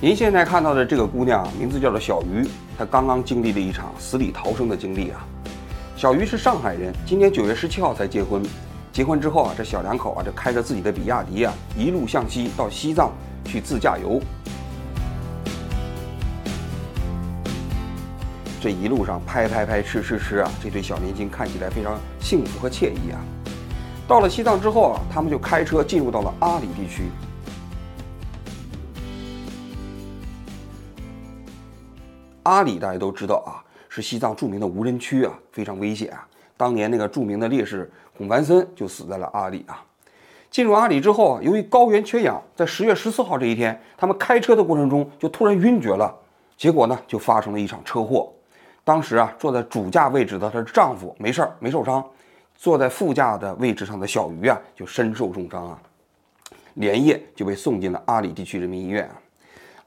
您现在看到的这个姑娘名字叫做小鱼，她刚刚经历了一场死里逃生的经历啊。小鱼是上海人，今年九月十七号才结婚。结婚之后啊，这小两口啊，就开着自己的比亚迪啊，一路向西到西藏去自驾游。这一路上拍拍拍吃吃吃啊，这对小年轻看起来非常幸福和惬意啊。到了西藏之后啊，他们就开车进入到了阿里地区。阿里大家都知道啊，是西藏著名的无人区啊，非常危险啊。当年那个著名的烈士孔凡森就死在了阿里啊。进入阿里之后啊，由于高原缺氧，在十月十四号这一天，他们开车的过程中就突然晕厥了，结果呢就发生了一场车祸。当时啊，坐在主驾位置的她的丈夫没事儿，没受伤。坐在副驾的位置上的小鱼啊，就身受重伤啊，连夜就被送进了阿里地区人民医院啊。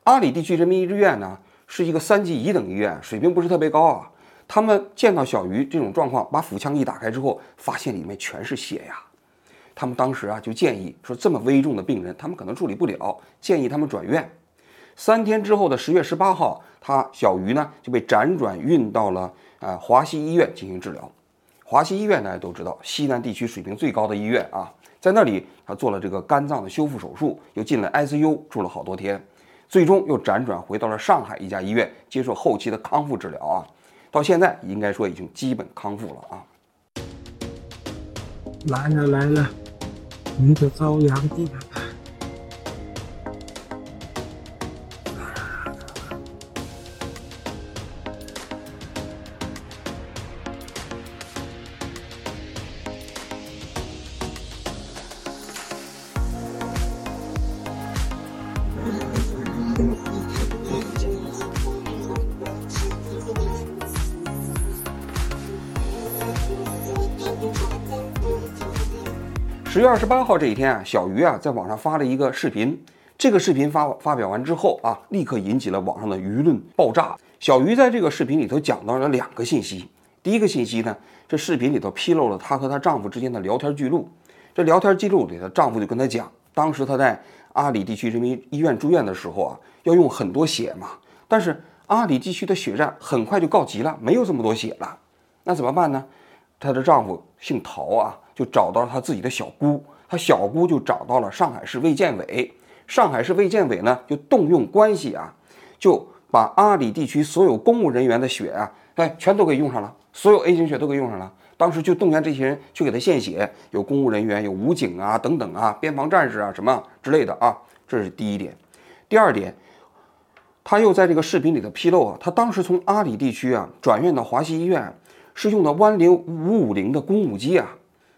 阿里地区人民医院呢，是一个三级乙等医院，水平不是特别高啊。他们见到小鱼这种状况，把腹腔一打开之后，发现里面全是血呀。他们当时啊，就建议说，这么危重的病人，他们可能处理不了，建议他们转院。三天之后的十月十八号，他小鱼呢就被辗转运到了啊华西医院进行治疗。华西医院大家都知道，西南地区水平最高的医院啊，在那里他做了这个肝脏的修复手术，又进了 ICU 住了好多天，最终又辗转回到了上海一家医院接受后期的康复治疗啊，到现在应该说已经基本康复了啊。来了来了，你的朝阳地。十月二十八号这一天啊，小鱼啊在网上发了一个视频。这个视频发发表完之后啊，立刻引起了网上的舆论爆炸。小鱼在这个视频里头讲到了两个信息。第一个信息呢，这视频里头披露了她和她丈夫之间的聊天记录。这聊天记录里，她丈夫就跟她讲，当时她在阿里地区人民医院住院的时候啊，要用很多血嘛。但是阿里地区的血站很快就告急了，没有这么多血了。那怎么办呢？她的丈夫姓陶啊。就找到了她自己的小姑，她小姑就找到了上海市卫健委，上海市卫健委呢就动用关系啊，就把阿里地区所有公务人员的血啊，哎，全都给用上了，所有 A 型血都给用上了。当时就动员这些人去给他献血，有公务人员，有武警啊等等啊，边防战士啊什么之类的啊，这是第一点。第二点，他又在这个视频里头披露啊，他当时从阿里地区啊转院到华西医院，是用的湾零五五零的公务机啊。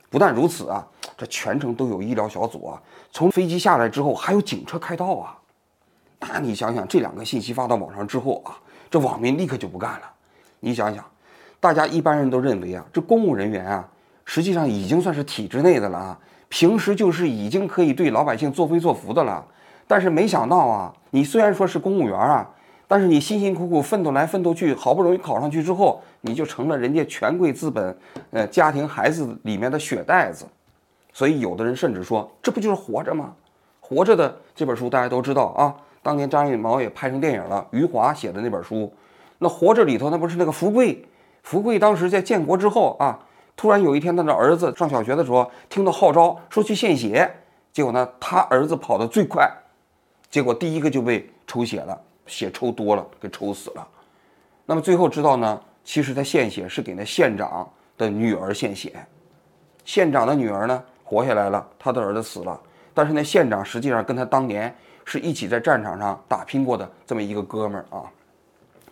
不但如此啊，这全程都有医疗小组啊。从飞机下来之后，还有警车开道啊。那你想想，这两个信息发到网上之后啊，这网民立刻就不干了。你想想，大家一般人都认为啊，这公务人员啊，实际上已经算是体制内的了啊，平时就是已经可以对老百姓作威作福的了。但是没想到啊，你虽然说是公务员啊。但是你辛辛苦苦奋斗来奋斗去，好不容易考上去之后，你就成了人家权贵资本，呃，家庭孩子里面的血袋子。所以有的人甚至说，这不就是活着吗？活着的这本书大家都知道啊，当年张艺谋也拍成电影了，余华写的那本书。那活着里头那不是那个福贵？福贵当时在建国之后啊，突然有一天他的儿子上小学的时候，听到号召说去献血，结果呢，他儿子跑得最快，结果第一个就被抽血了。血抽多了，给抽死了。那么最后知道呢，其实他献血是给那县长的女儿献血。县长的女儿呢活下来了，他的儿子死了。但是那县长实际上跟他当年是一起在战场上打拼过的这么一个哥们儿啊。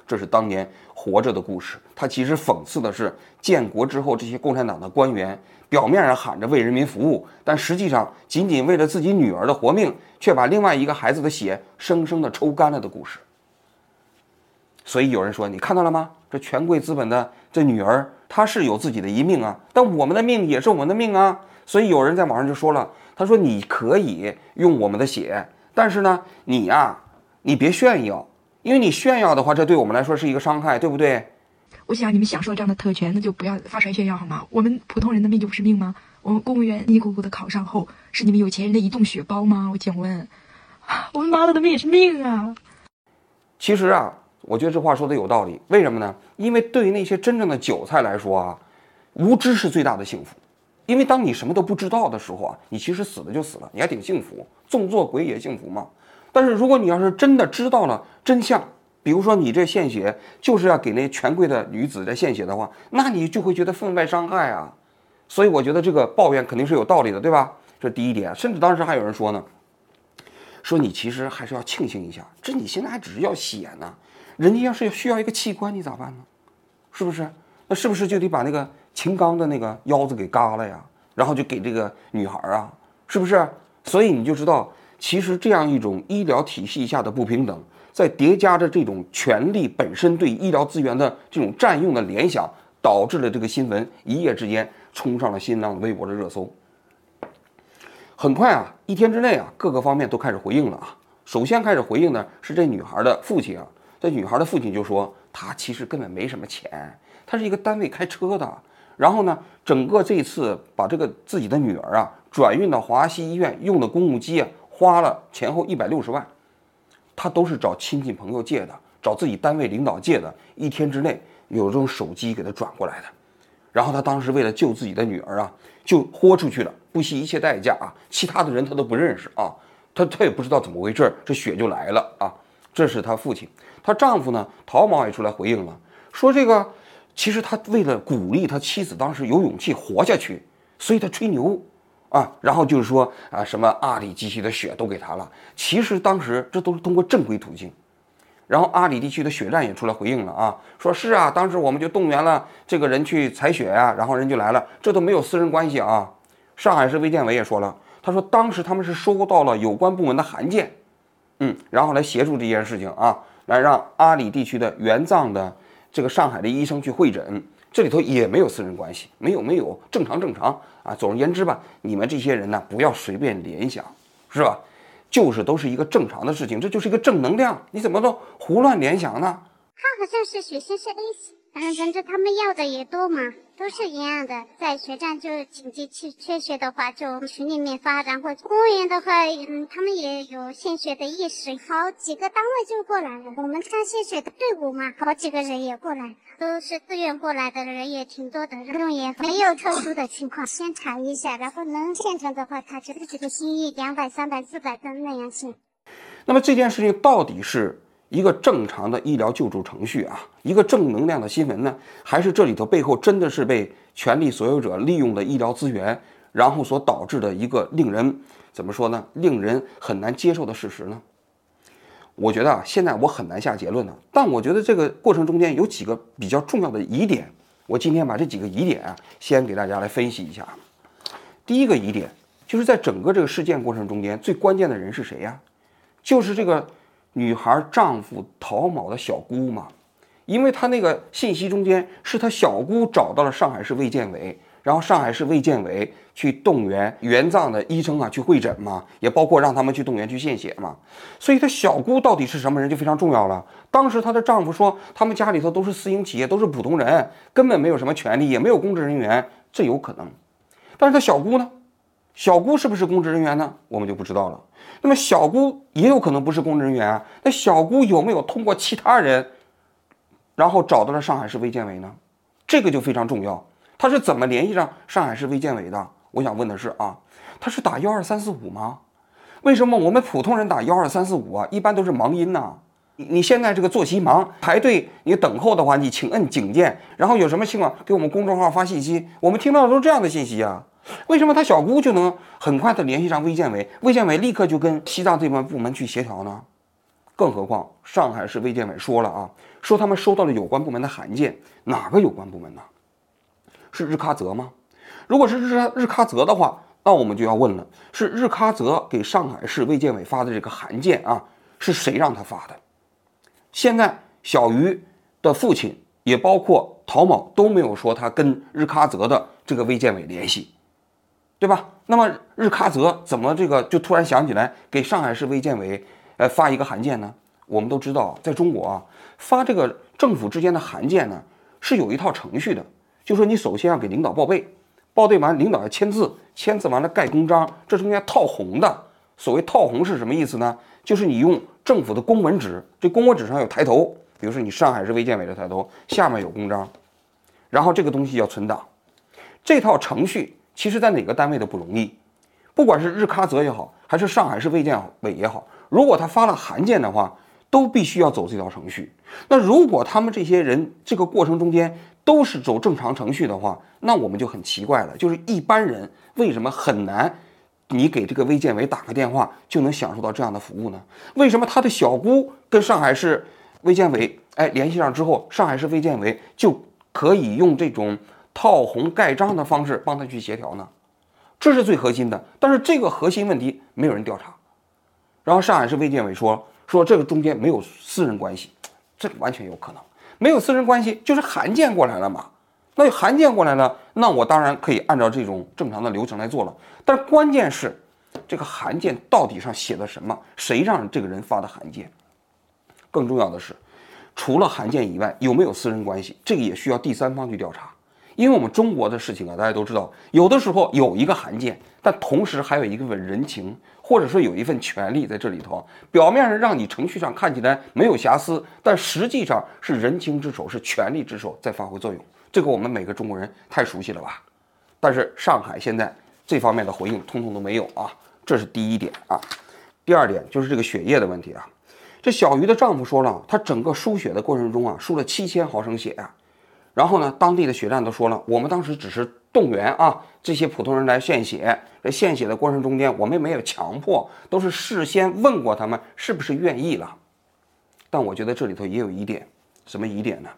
这是当年活着的故事。他其实讽刺的是建国之后这些共产党的官员，表面上喊着为人民服务，但实际上仅仅为了自己女儿的活命，却把另外一个孩子的血生生的抽干了的故事。所以有人说，你看到了吗？这权贵资本的这女儿，她是有自己的一命啊，但我们的命也是我们的命啊。所以有人在网上就说了，他说你可以用我们的血，但是呢，你呀，你别炫耀，因为你炫耀的话，这对我们来说是一个伤害，对不对？我想你们享受这样的特权，那就不要发传炫耀好吗？我们普通人的命就不是命吗？我们公务员辛辛苦苦的考上后，是你们有钱人的移动血包吗？我请问，我们妈的的命也是命啊！其实啊，我觉得这话说的有道理。为什么呢？因为对于那些真正的韭菜来说啊，无知是最大的幸福。因为当你什么都不知道的时候啊，你其实死了就死了，你还挺幸福，纵作鬼也幸福嘛。但是如果你要是真的知道了真相，比如说你这献血就是要给那权贵的女子在献血的话，那你就会觉得分外伤害啊。所以我觉得这个抱怨肯定是有道理的，对吧？这第一点。甚至当时还有人说呢，说你其实还是要庆幸一下，这你现在还只是要血呢，人家要是需要一个器官，你咋办呢？是不是？那是不是就得把那个秦刚的那个腰子给割了呀？然后就给这个女孩啊？是不是？所以你就知道，其实这样一种医疗体系下的不平等，在叠加着这种权力本身对医疗资源的这种占用的联想，导致了这个新闻一夜之间冲上了新浪微博的热搜。很快啊，一天之内啊，各个方面都开始回应了啊。首先开始回应的是这女孩的父亲啊，这女孩的父亲就说，他其实根本没什么钱，他是一个单位开车的。然后呢，整个这次把这个自己的女儿啊转运到华西医院用的公务机啊，花了前后一百六十万，他都是找亲戚朋友借的，找自己单位领导借的，一天之内有这种手机给他转过来的。然后他当时为了救自己的女儿啊，就豁出去了，不惜一切代价啊！其他的人他都不认识啊，他他也不知道怎么回事，这血就来了啊！这是他父亲，她丈夫呢，陶某也出来回应了，说这个其实他为了鼓励他妻子当时有勇气活下去，所以他吹牛啊，然后就是说啊什么阿里机器的血都给他了，其实当时这都是通过正规途径。然后阿里地区的血站也出来回应了啊，说是啊，当时我们就动员了这个人去采血呀，然后人就来了，这都没有私人关系啊。上海市卫健委也说了，他说当时他们是收到了有关部门的函件，嗯，然后来协助这件事情啊，来让阿里地区的援藏的这个上海的医生去会诊，这里头也没有私人关系，没有没有，正常正常啊。总而言之吧，你们这些人呢，不要随便联想，是吧？就是都是一个正常的事情，这就是一个正能量，你怎么都胡乱联想呢？他好像是血型是 A 型，反正他们要的也多嘛，都是一样的。在血站就紧急去缺血的话，就群里面发，然后公务员的话，嗯，他们也有献血的意识，好几个单位就过来了。我们看献血的队伍嘛，好几个人也过来，都是自愿过来的人也挺多的，人也没有特殊的情况。先查一下，然后能献成的话，他就自己的心意，两百、三百、四百的那样献。那么这件事情到底是？一个正常的医疗救助程序啊，一个正能量的新闻呢，还是这里头背后真的是被权力所有者利用的医疗资源，然后所导致的一个令人怎么说呢？令人很难接受的事实呢？我觉得啊，现在我很难下结论呢。但我觉得这个过程中间有几个比较重要的疑点，我今天把这几个疑点啊，先给大家来分析一下。第一个疑点就是在整个这个事件过程中间，最关键的人是谁呀？就是这个。女孩丈夫陶某的小姑嘛，因为她那个信息中间是她小姑找到了上海市卫健委，然后上海市卫健委去动员援藏的医生啊去会诊嘛，也包括让他们去动员去献血嘛，所以她小姑到底是什么人就非常重要了。当时她的丈夫说，他们家里头都是私营企业，都是普通人，根本没有什么权利，也没有公职人员，这有可能。但是她小姑呢？小姑是不是公职人员呢？我们就不知道了。那么小姑也有可能不是公职人员。那小姑有没有通过其他人，然后找到了上海市卫健委呢？这个就非常重要。他是怎么联系上上海市卫健委的？我想问的是啊，他是打幺二三四五吗？为什么我们普通人打幺二三四五啊，一般都是忙音呢？你你现在这个作息忙，排队你等候的话，你请摁警键，然后有什么情况给我们公众号发信息，我们听到的都是这样的信息啊。为什么他小姑就能很快的联系上卫健委？卫健委立刻就跟西藏这边部门去协调呢？更何况上海市卫健委说了啊，说他们收到了有关部门的函件，哪个有关部门呢？是日喀则吗？如果是日日喀则的话，那我们就要问了：是日喀则给上海市卫健委发的这个函件啊，是谁让他发的？现在小鱼的父亲也包括陶某都没有说他跟日喀则的这个卫健委联系。对吧？那么日喀则怎么这个就突然想起来给上海市卫健委呃发一个函件呢？我们都知道，在中国啊，发这个政府之间的函件呢是有一套程序的，就说你首先要给领导报备，报备完领导要签字，签字完了盖公章，这中间套红的。所谓套红是什么意思呢？就是你用政府的公文纸，这公文纸上有抬头，比如说你上海市卫健委的抬头，下面有公章，然后这个东西要存档。这套程序其实在哪个单位都不容易，不管是日喀则也好，还是上海市卫健委也好，如果他发了函件的话，都必须要走这条程序。那如果他们这些人这个过程中间都是走正常程序的话，那我们就很奇怪了，就是一般人为什么很难？你给这个卫健委打个电话就能享受到这样的服务呢？为什么他的小姑跟上海市卫健委哎联系上之后，上海市卫健委就可以用这种套红盖章的方式帮他去协调呢？这是最核心的。但是这个核心问题没有人调查。然后上海市卫健委说说这个中间没有私人关系，这完全有可能没有私人关系，就是函件过来了嘛。那函件过来了，那我当然可以按照这种正常的流程来做了。但是关键是，这个函件到底上写的什么？谁让这个人发的函件？更重要的是，除了函件以外，有没有私人关系？这个也需要第三方去调查。因为我们中国的事情啊，大家都知道，有的时候有一个函件，但同时还有一份人情，或者说有一份权利在这里头。表面上让你程序上看起来没有瑕疵，但实际上是人情之手，是权力之手在发挥作用。这个我们每个中国人太熟悉了吧？但是上海现在这方面的回应通通都没有啊，这是第一点啊。第二点就是这个血液的问题啊。这小鱼的丈夫说了，他整个输血的过程中啊，输了七千毫升血啊。然后呢，当地的血站都说了，我们当时只是动员啊这些普通人来献血，在献血的过程中间，我们也没有强迫，都是事先问过他们是不是愿意了。但我觉得这里头也有疑点，什么疑点呢？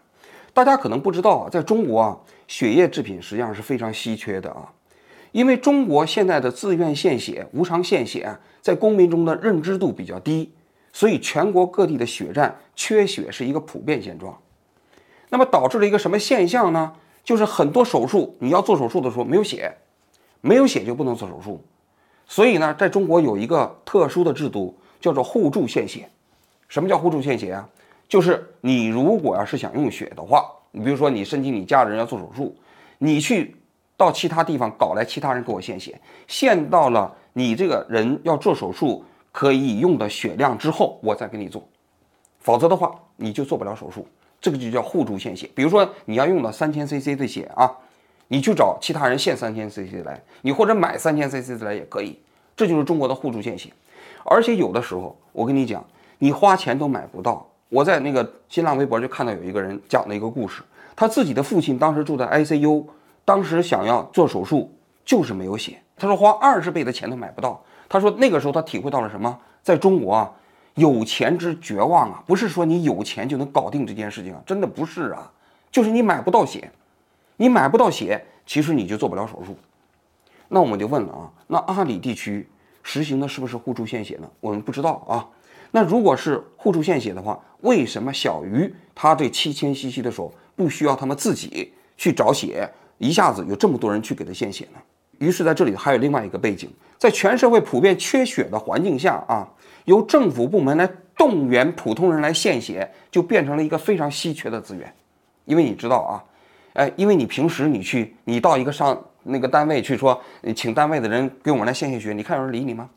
大家可能不知道啊，在中国啊，血液制品实际上是非常稀缺的啊，因为中国现在的自愿献血、无偿献血，在公民中的认知度比较低，所以全国各地的血站缺血是一个普遍现状。那么导致了一个什么现象呢？就是很多手术你要做手术的时候没有血，没有血就不能做手术。所以呢，在中国有一个特殊的制度，叫做互助献血。什么叫互助献血啊？就是你如果要是想用血的话，你比如说你申请你家人要做手术，你去到其他地方搞来其他人给我献血，献到了你这个人要做手术可以用的血量之后，我再给你做，否则的话你就做不了手术。这个就叫互助献血。比如说你要用到三千 CC 的血啊，你去找其他人献三千 CC 来，你或者买三千 CC 来也可以。这就是中国的互助献血。而且有的时候我跟你讲，你花钱都买不到。我在那个新浪微博就看到有一个人讲了一个故事，他自己的父亲当时住在 ICU，当时想要做手术，就是没有血。他说花二十倍的钱都买不到。他说那个时候他体会到了什么？在中国啊，有钱之绝望啊，不是说你有钱就能搞定这件事情啊，真的不是啊，就是你买不到血，你买不到血，其实你就做不了手术。那我们就问了啊，那阿里地区实行的是不是互助献血呢？我们不知道啊。那如果是互助献血的话，为什么小鱼他这七千 cc 的时候不需要他们自己去找血，一下子有这么多人去给他献血呢？于是在这里还有另外一个背景，在全社会普遍缺血的环境下啊，由政府部门来动员普通人来献血，就变成了一个非常稀缺的资源。因为你知道啊，哎，因为你平时你去，你到一个上那个单位去说，请单位的人给我们来献献血，你看有人理你吗？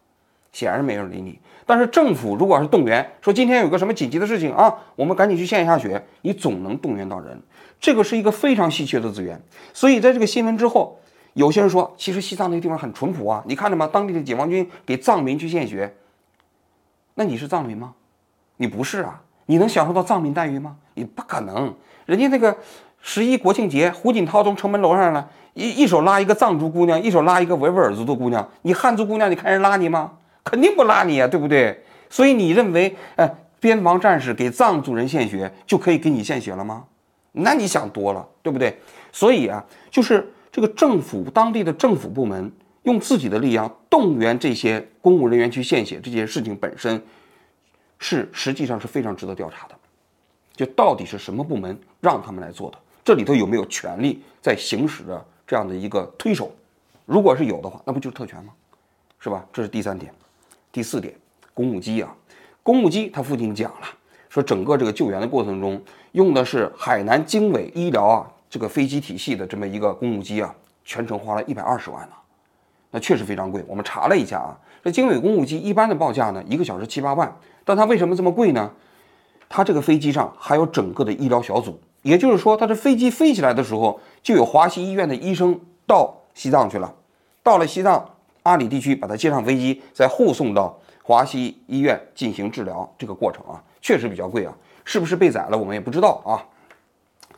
显然没人理你。但是政府如果要是动员说今天有个什么紧急的事情啊，我们赶紧去献一下血，你总能动员到人。这个是一个非常稀缺的资源。所以在这个新闻之后，有些人说，其实西藏那个地方很淳朴啊，你看着吗？当地的解放军给藏民去献血。那你是藏民吗？你不是啊，你能享受到藏民待遇吗？你不可能。人家那个十一国庆节，胡锦涛从城门楼上来，一一手拉一个藏族姑娘，一手拉一个维吾尔族的姑娘，你汉族姑娘，你看人拉你吗？肯定不拉你啊，对不对？所以你认为，哎，边防战士给藏族人献血就可以给你献血了吗？那你想多了，对不对？所以啊，就是这个政府当地的政府部门用自己的力量动员这些公务人员去献血，这件事情本身是实际上是非常值得调查的。就到底是什么部门让他们来做的？这里头有没有权力在行使着这样的一个推手？如果是有的话，那不就是特权吗？是吧？这是第三点，第四点，公务机啊，公务机，他父亲讲了，说整个这个救援的过程中用的是海南经纬医疗啊这个飞机体系的这么一个公务机啊，全程花了一百二十万呢，那确实非常贵。我们查了一下啊，这经纬公务机一般的报价呢，一个小时七八万，但它为什么这么贵呢？它这个飞机上还有整个的医疗小组，也就是说，它这飞机飞起来的时候，就有华西医院的医生到西藏去了，到了西藏阿里地区，把他接上飞机，再护送到华西医院进行治疗。这个过程啊，确实比较贵啊，是不是被宰了，我们也不知道啊。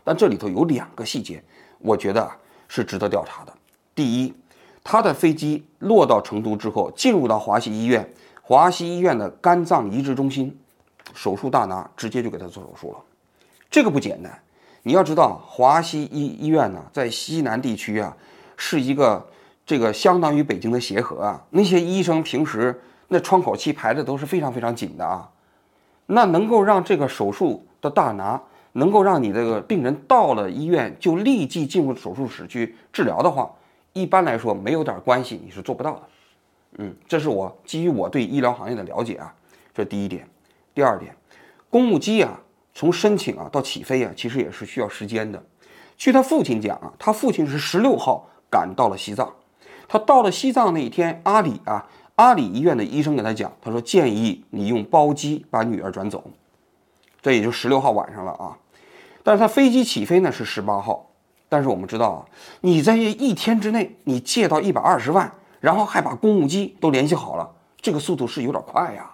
但这里头有两个细节，我觉得是值得调查的。第一，他的飞机落到成都之后，进入到华西医院，华西医院的肝脏移植中心，手术大拿，直接就给他做手术了。这个不简单。你要知道，华西医医院呢，在西南地区啊，是一个这个相当于北京的协和啊。那些医生平时那窗口期排的都是非常非常紧的啊。那能够让这个手术的大拿，能够让你这个病人到了医院就立即进入手术室去治疗的话，一般来说没有点关系你是做不到的。嗯，这是我基于我对医疗行业的了解啊，这第一点。第二点，公务机啊。从申请啊到起飞啊，其实也是需要时间的。据他父亲讲啊，他父亲是十六号赶到了西藏。他到了西藏那一天，阿里啊，阿里医院的医生给他讲，他说建议你用包机把女儿转走。这也就十六号晚上了啊。但是他飞机起飞呢是十八号。但是我们知道啊，你在一天之内你借到一百二十万，然后还把公务机都联系好了，这个速度是有点快呀。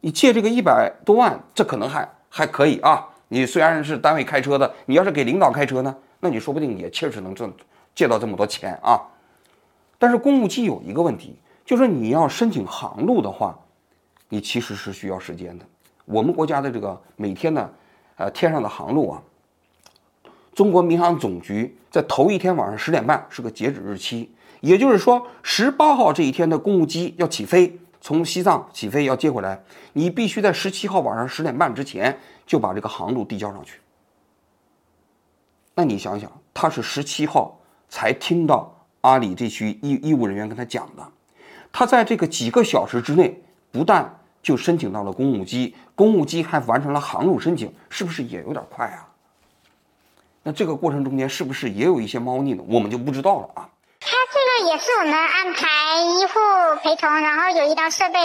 你借这个一百多万，这可能还。还可以啊，你虽然是单位开车的，你要是给领导开车呢，那你说不定也确实能挣借到这么多钱啊。但是公务机有一个问题，就是你要申请航路的话，你其实是需要时间的。我们国家的这个每天呢，呃，天上的航路啊，中国民航总局在头一天晚上十点半是个截止日期，也就是说十八号这一天的公务机要起飞。从西藏起飞要接回来，你必须在十七号晚上十点半之前就把这个航路递交上去。那你想想，他是十七号才听到阿里这区医医务人员跟他讲的，他在这个几个小时之内，不但就申请到了公务机，公务机还完成了航路申请，是不是也有点快啊？那这个过程中间是不是也有一些猫腻呢？我们就不知道了啊。他这个也是我们安排医护陪同，然后有医疗设备，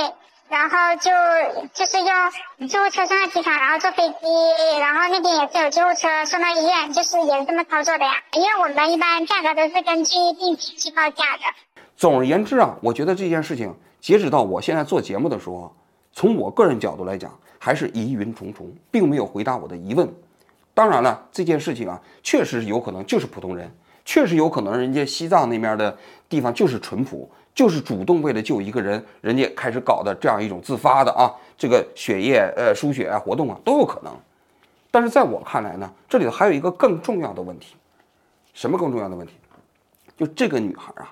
然后就就是用救护车送到机场，然后坐飞机，然后那边也是有救护车送到医院，就是也是这么操作的呀。因为我们一般价格都是根据病情去报价的。总而言之啊，我觉得这件事情截止到我现在做节目的时候，从我个人角度来讲，还是疑云重重，并没有回答我的疑问。当然了，这件事情啊，确实有可能就是普通人。确实有可能，人家西藏那面的地方就是淳朴，就是主动为了救一个人，人家开始搞的这样一种自发的啊，这个血液呃输血啊活动啊都有可能。但是在我看来呢，这里头还有一个更重要的问题，什么更重要的问题？就这个女孩啊，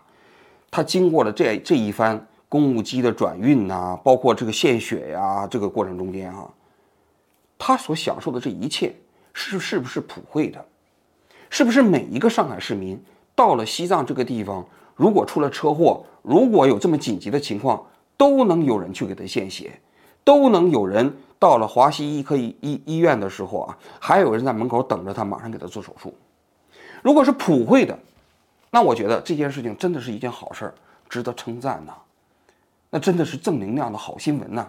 她经过了这这一番公务机的转运呐，包括这个献血呀，这个过程中间哈，她所享受的这一切是是不是普惠的？是不是每一个上海市民到了西藏这个地方，如果出了车祸，如果有这么紧急的情况，都能有人去给他献血，都能有人到了华西医科医医医院的时候啊，还有人在门口等着他，马上给他做手术。如果是普惠的，那我觉得这件事情真的是一件好事儿，值得称赞呐。那真的是正能量的好新闻呐。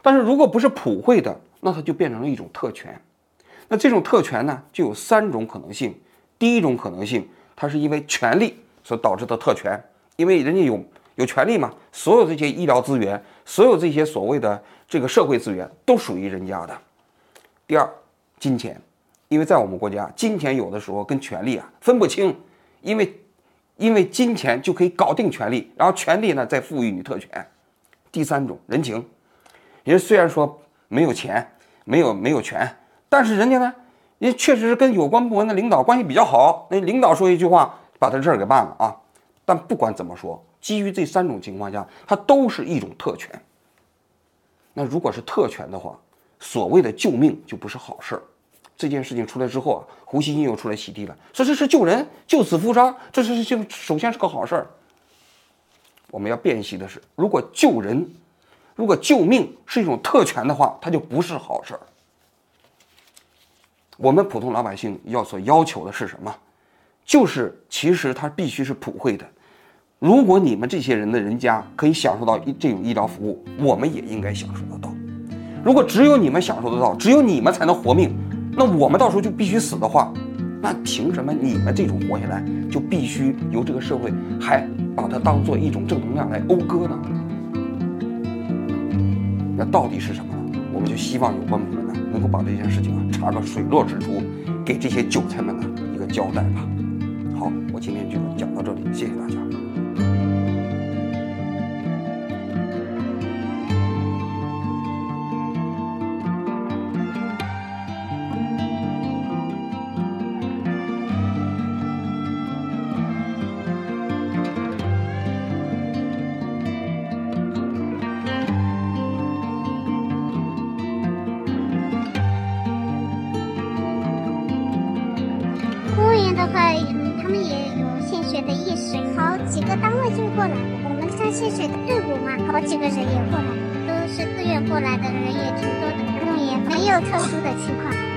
但是如果不是普惠的，那它就变成了一种特权。那这种特权呢，就有三种可能性。第一种可能性，它是因为权力所导致的特权，因为人家有有权利嘛，所有这些医疗资源，所有这些所谓的这个社会资源都属于人家的。第二，金钱，因为在我们国家，金钱有的时候跟权力啊分不清，因为因为金钱就可以搞定权力，然后权力呢再赋予你特权。第三种人情，人虽然说没有钱，没有没有权，但是人家呢。也确实是跟有关部门的领导关系比较好，那领导说一句话，把他这事儿给办了啊。但不管怎么说，基于这三种情况下，它都是一种特权。那如果是特权的话，所谓的救命就不是好事儿。这件事情出来之后啊，胡锡进又出来洗地了，说这是救人，救死扶伤，这是就首先是个好事儿。我们要辨析的是，如果救人，如果救命是一种特权的话，它就不是好事儿。我们普通老百姓要所要求的是什么？就是其实它必须是普惠的，如果你们这些人的人家可以享受到这种医疗服务，我们也应该享受得到。如果只有你们享受得到，只有你们才能活命，那我们到时候就必须死的话，那凭什么你们这种活下来就必须由这个社会还把它当做一种正能量来讴歌呢？那到底是什么呢？我们就希望有关部门能够把这件事情啊查个水落石出，给这些韭菜们呢一个交代吧。好，我今天就讲到这里，谢谢大家。过来。我们像献血的队伍嘛，好几个人也过来，都是自愿过来的人也挺多的，公务员没有特殊的情况。